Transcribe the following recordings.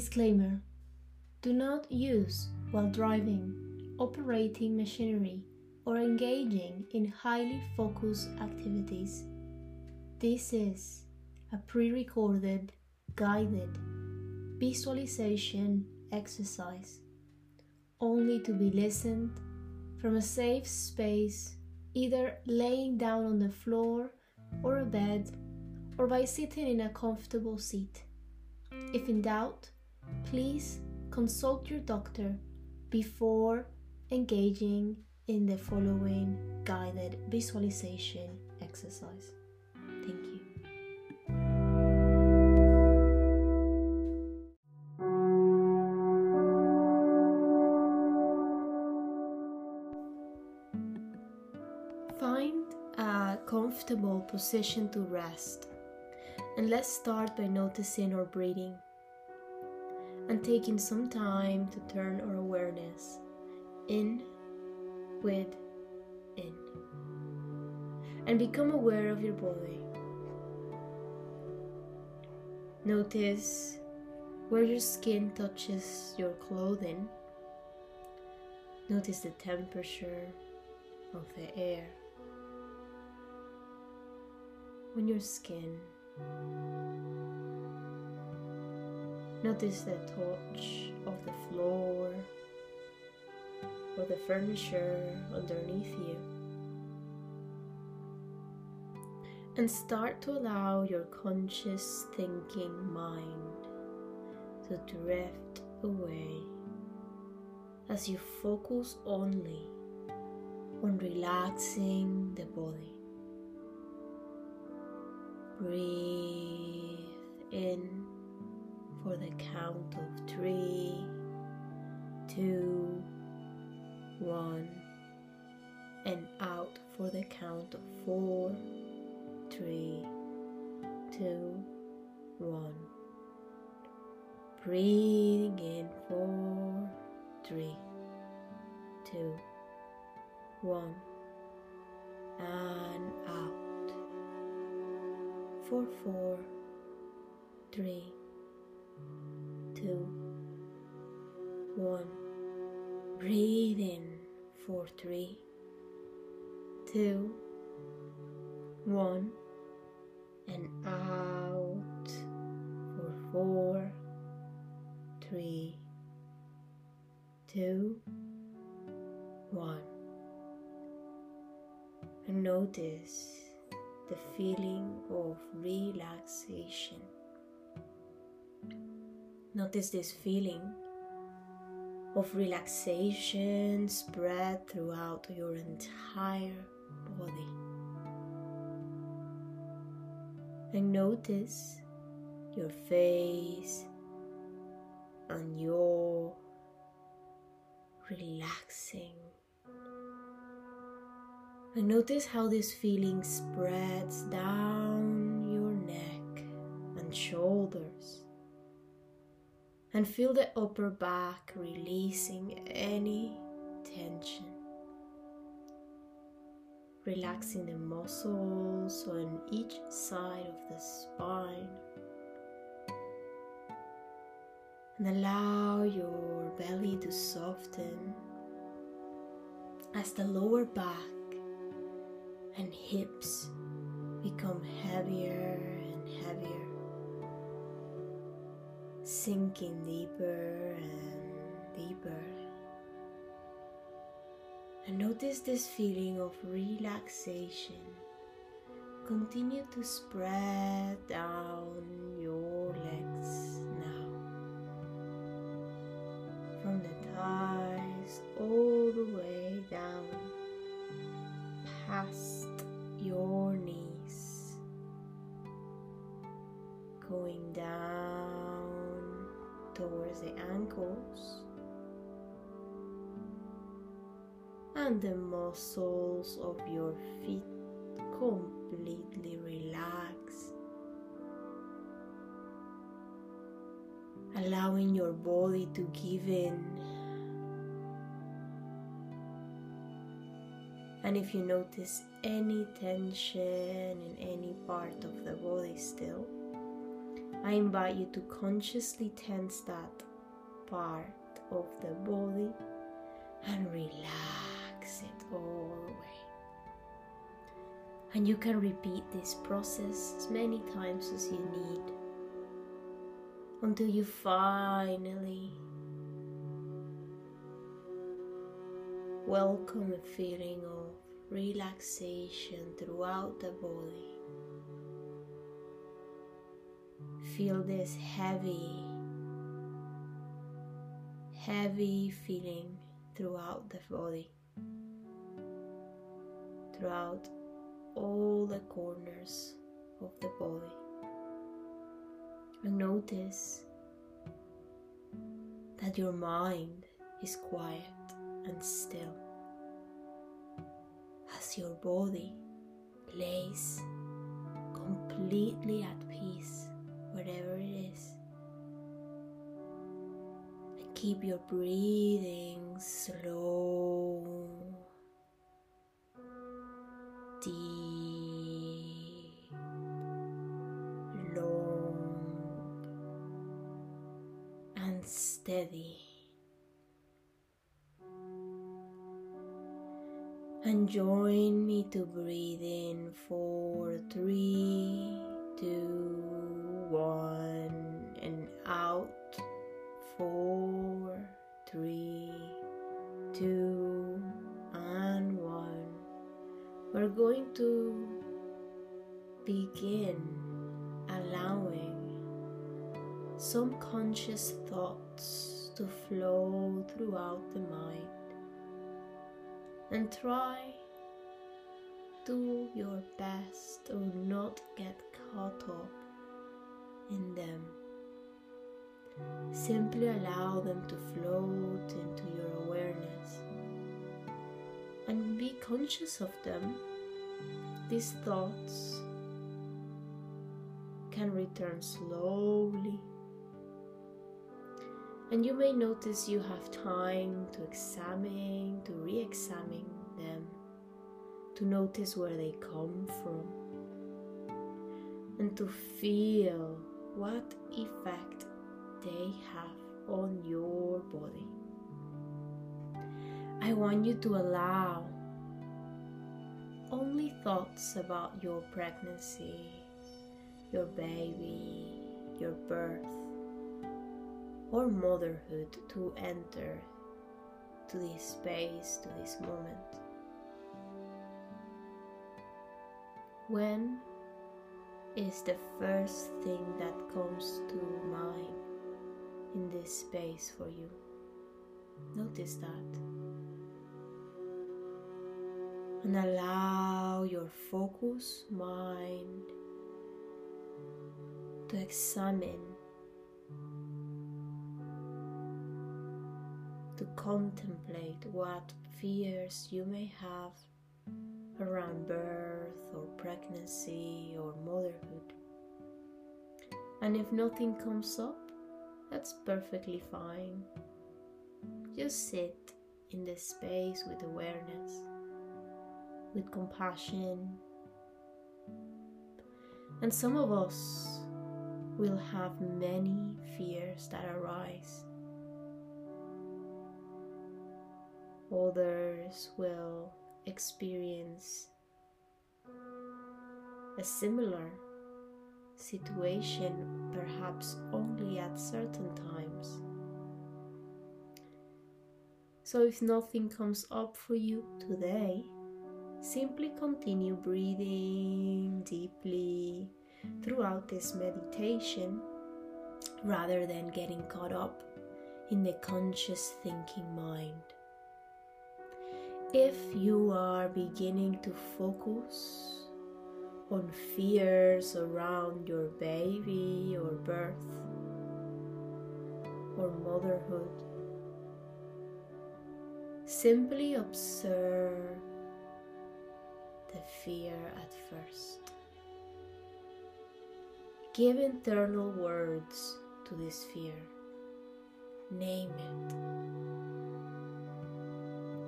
Disclaimer Do not use while driving, operating machinery, or engaging in highly focused activities. This is a pre recorded, guided visualization exercise, only to be listened from a safe space, either laying down on the floor or a bed, or by sitting in a comfortable seat. If in doubt, please consult your doctor before engaging in the following guided visualization exercise. Thank you. Find a comfortable position to rest. And let's start by noticing our breathing and taking some time to turn our awareness in with in and become aware of your body. Notice where your skin touches your clothing. Notice the temperature of the air on your skin. Notice the touch of the floor or the furniture underneath you. And start to allow your conscious thinking mind to drift away as you focus only on relaxing the body. Breathe in for the count of three, two, one, and out for the count of four, three, two, one. Breathing in four, three, two, one, and out for four, three, two, one. Breathe in for three, two, one, and out for four, three, two, one. And notice the feeling of relaxation. Notice this feeling of relaxation spread throughout your entire body. And notice your face and your relaxing and notice how this feeling spreads down your neck and shoulders. And feel the upper back releasing any tension. Relaxing the muscles on each side of the spine. And allow your belly to soften as the lower back and hips become heavier and heavier, sinking deeper and deeper. And notice this feeling of relaxation continue to spread down your legs now. From the thighs all the way down past and the muscles of your feet completely relax. Allowing your body to give in And if you notice any tension in any part of the body still, I invite you to consciously tense that part of the body and relax it all the way. And you can repeat this process as many times as you need until you finally welcome a feeling of relaxation throughout the body. Feel this heavy, heavy feeling throughout the body, throughout all the corners of the body. And notice that your mind is quiet and still as your body lays completely at peace wherever it is. And keep your breathing slow, deep, long, and steady. and join me to breathe in for three, two, one, and out four, three, going to begin allowing some conscious thoughts to flow throughout the mind and try do your best to not get caught up in them. Simply allow them to float into your awareness and be conscious of them. These thoughts can return slowly and you may notice you have time to examine, to re examine them, to notice where they come from, and to feel what effect they have on your body. I want you to allow only thoughts about your pregnancy, your baby, your birth or motherhood to enter to this space, to this moment. When is the first thing that comes to mind in this space for you? Notice that. And allow your focus mind to examine to contemplate what fears you may have around birth or pregnancy or motherhood. And if nothing comes up, that's perfectly fine. Just sit in this space with awareness, with compassion. And some of us will have many fears that arise others will experience a similar situation, perhaps only at certain times. So, if nothing comes up for you today, simply continue breathing deeply throughout this meditation rather than getting caught up in the conscious thinking mind. If you are beginning to focus on fears around your baby or birth or motherhood, simply observe the fear at first. Give internal words to this fear. Name it.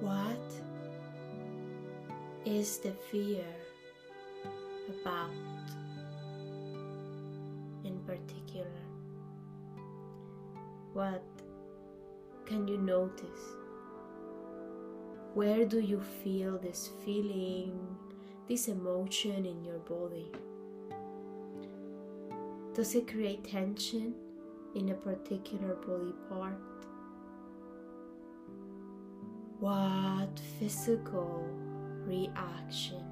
What is the fear about in particular? What can you notice? Where do you feel this feeling, this emotion in your body? Does it create tension in a particular body part? What physical reaction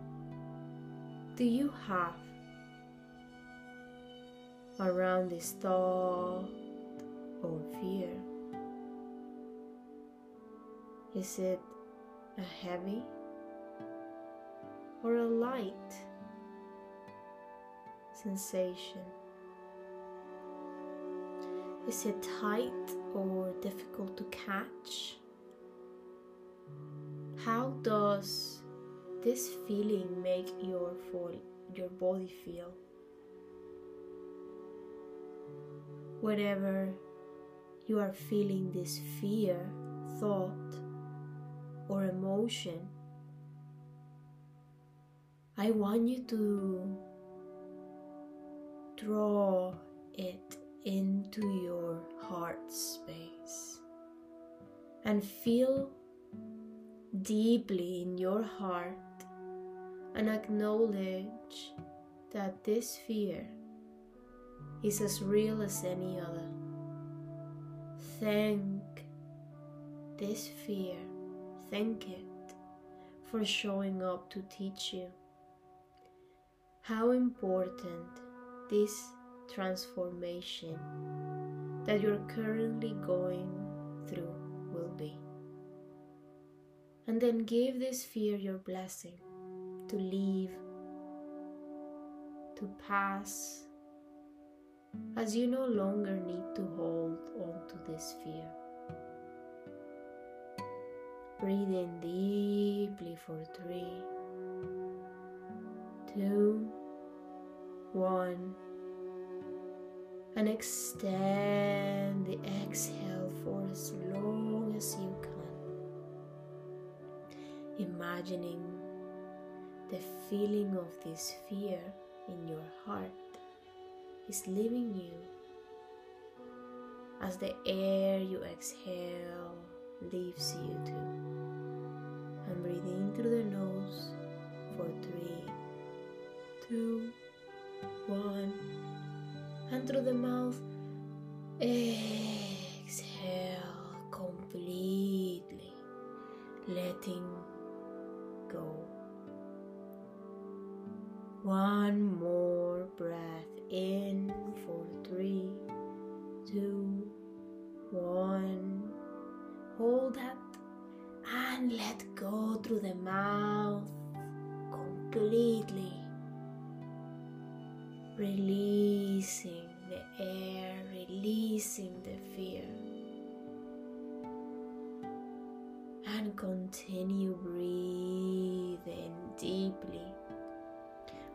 do you have around this thought or fear? Is it a heavy or a light sensation? Is it tight or difficult to catch? How does this feeling make your your body feel? Whenever you are feeling this fear, thought, or emotion, I want you to draw it into your heart space and feel deeply in your heart and acknowledge that this fear is as real as any other. Thank this fear, thank it for showing up to teach you how important this transformation that you're currently going through will be and then give this fear your blessing to leave, to pass, as you no longer need to hold on to this fear. Breathe in deeply for three, two, one, and extend the exhale for as long as you can imagining the feeling of this fear in your heart is leaving you as the air you exhale leaves you too. And breathe in through the nose for three, two, one, and through the mouth. Exhale completely, letting go. One more breath in for three, two, one. Hold that and let go through the mouth completely. Releasing the air, releasing the fear. and continue breathing deeply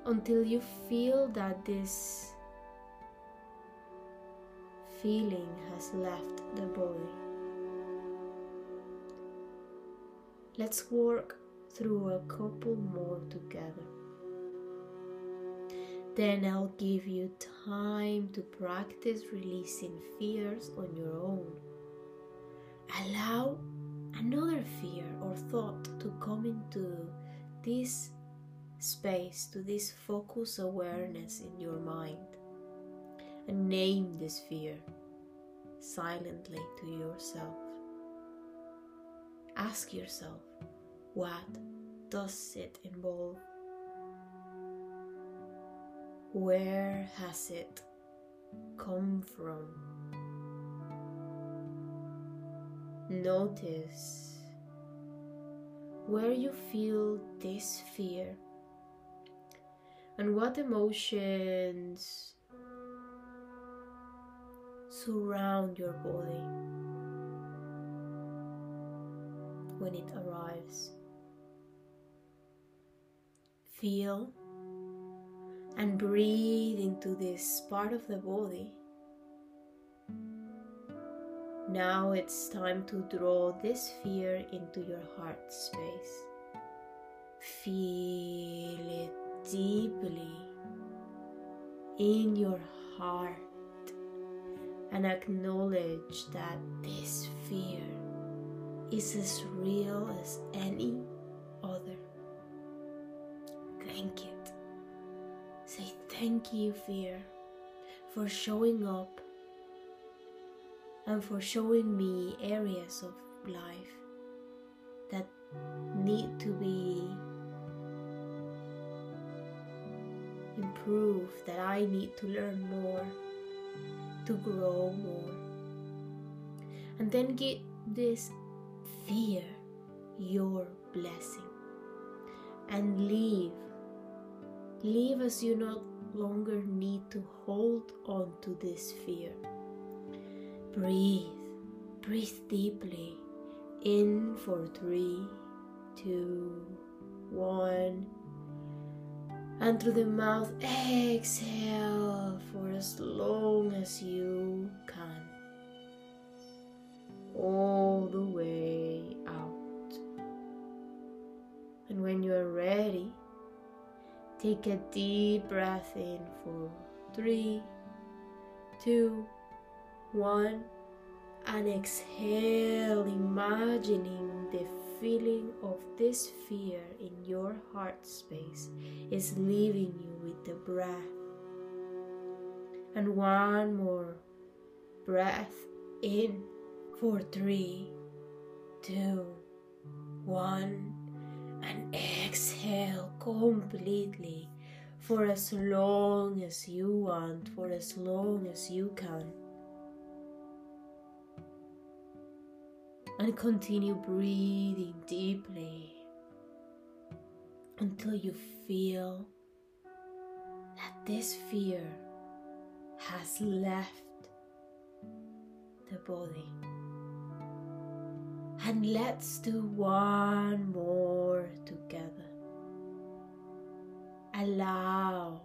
until you feel that this feeling has left the body. Let's work through a couple more together. Then I'll give you time to practice releasing fears on your own. Allow another fear or thought to come into this space, to this focus awareness in your mind, and name this fear silently to yourself. Ask yourself, what does it involve? Where has it come from? Notice where you feel this fear and what emotions surround your body when it arrives. Feel and breathe into this part of the body now it's time to draw this fear into your heart space. Feel it deeply in your heart and acknowledge that this fear is as real as any other. Thank it. Thank you, fear, for showing up and for showing me areas of life that need to be improved, that I need to learn more, to grow more. And then give this fear your blessing and leave. Leave as you no longer need to hold on to this fear. Breathe, breathe deeply in for three, two, one. And through the mouth, exhale for as long as you can. All the way out. And when you are ready, take a deep breath in for three, two, one and exhale, imagining the feeling of this fear in your heart space is leaving you with the breath. And one more breath in for three, two, one, and exhale completely for as long as you want, for as long as you can. and continue breathing deeply until you feel that this fear has left the body. And let's do one more together. Allow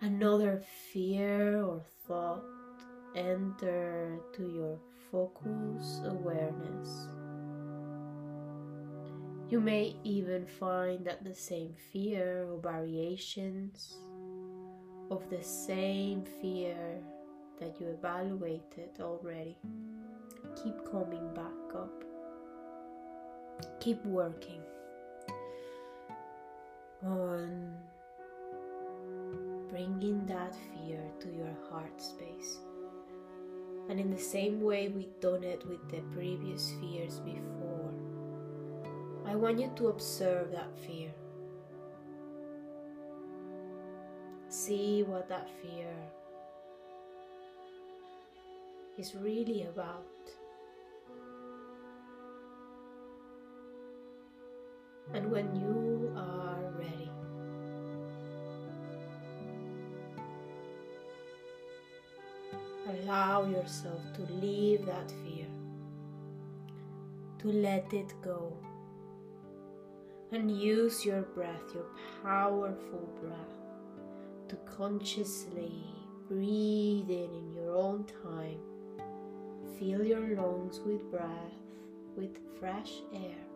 another fear or thought enter to your focus awareness. You may even find that the same fear or variations of the same fear that you evaluated already keep coming back up. Keep working on bringing that fear to your heart space. And in the same way we've done it with the previous fears before, I want you to observe that fear. See what that fear is really about. And when you are ready, allow yourself to leave that fear, to let it go, and use your breath, your powerful breath, to consciously breathe in in your own time. Fill your lungs with breath, with fresh air,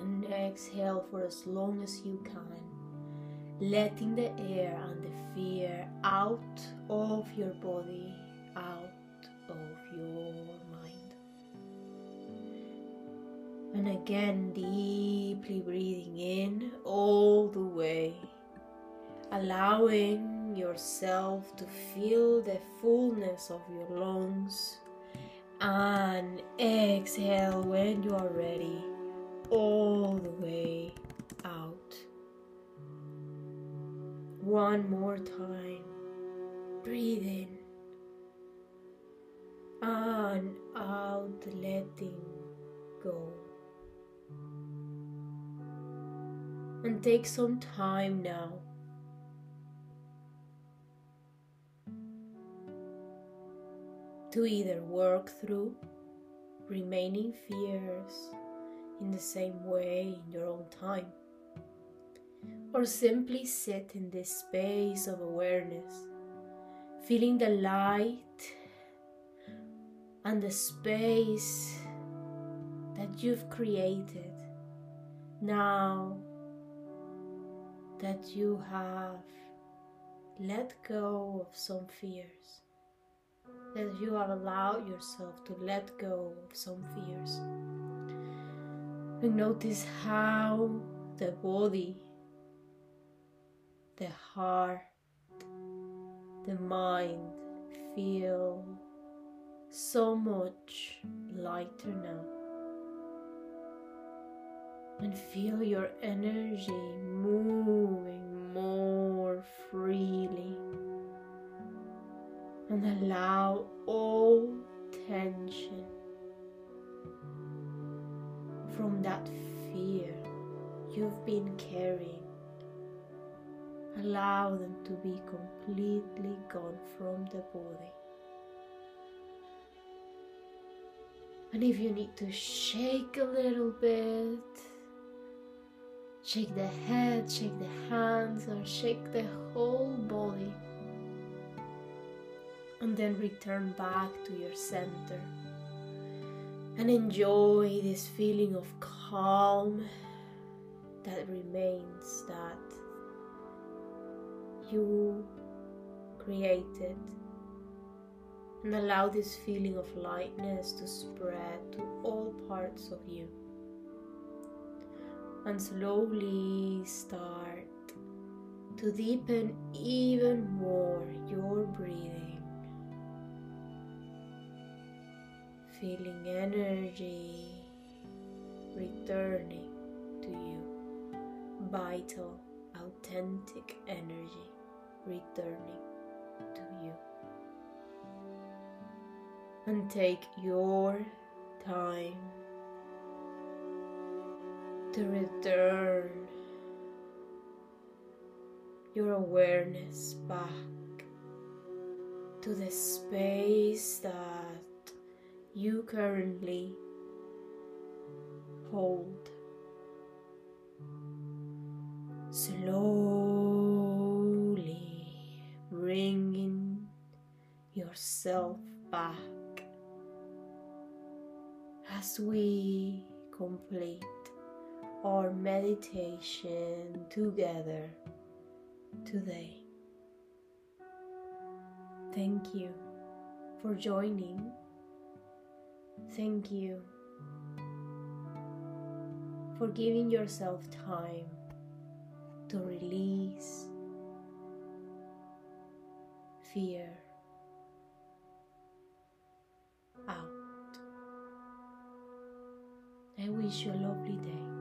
and exhale for as long as you can letting the air and the fear out of your body, out of your mind. And again, deeply breathing in all the way, allowing yourself to feel the fullness of your lungs. And exhale when you are ready, all the way out. One more time. Breathe in and out, letting go. And take some time now to either work through remaining fears in the same way in your own time or simply sit in this space of awareness, feeling the light and the space that you've created now that you have let go of some fears that you have allowed yourself to let go of some fears. And notice how the body, the heart, the mind feel so much lighter now. And feel your energy moving more freely. And allow all tension from that fear you've been carrying. Allow them to be completely gone from the body. And if you need to shake a little bit, shake the head, shake the hands, or shake the whole body. And then return back to your center and enjoy this feeling of calm that remains that you created and allow this feeling of lightness to spread to all parts of you. And slowly start to deepen even more your breathing. Feeling energy returning to you. Vital, authentic energy returning to you and take your time to return your awareness back to the space that you currently hold. Slowly bringing yourself back as we complete our meditation together today. Thank you for joining. Thank you for giving yourself time to release fear out. I wish you a lovely day.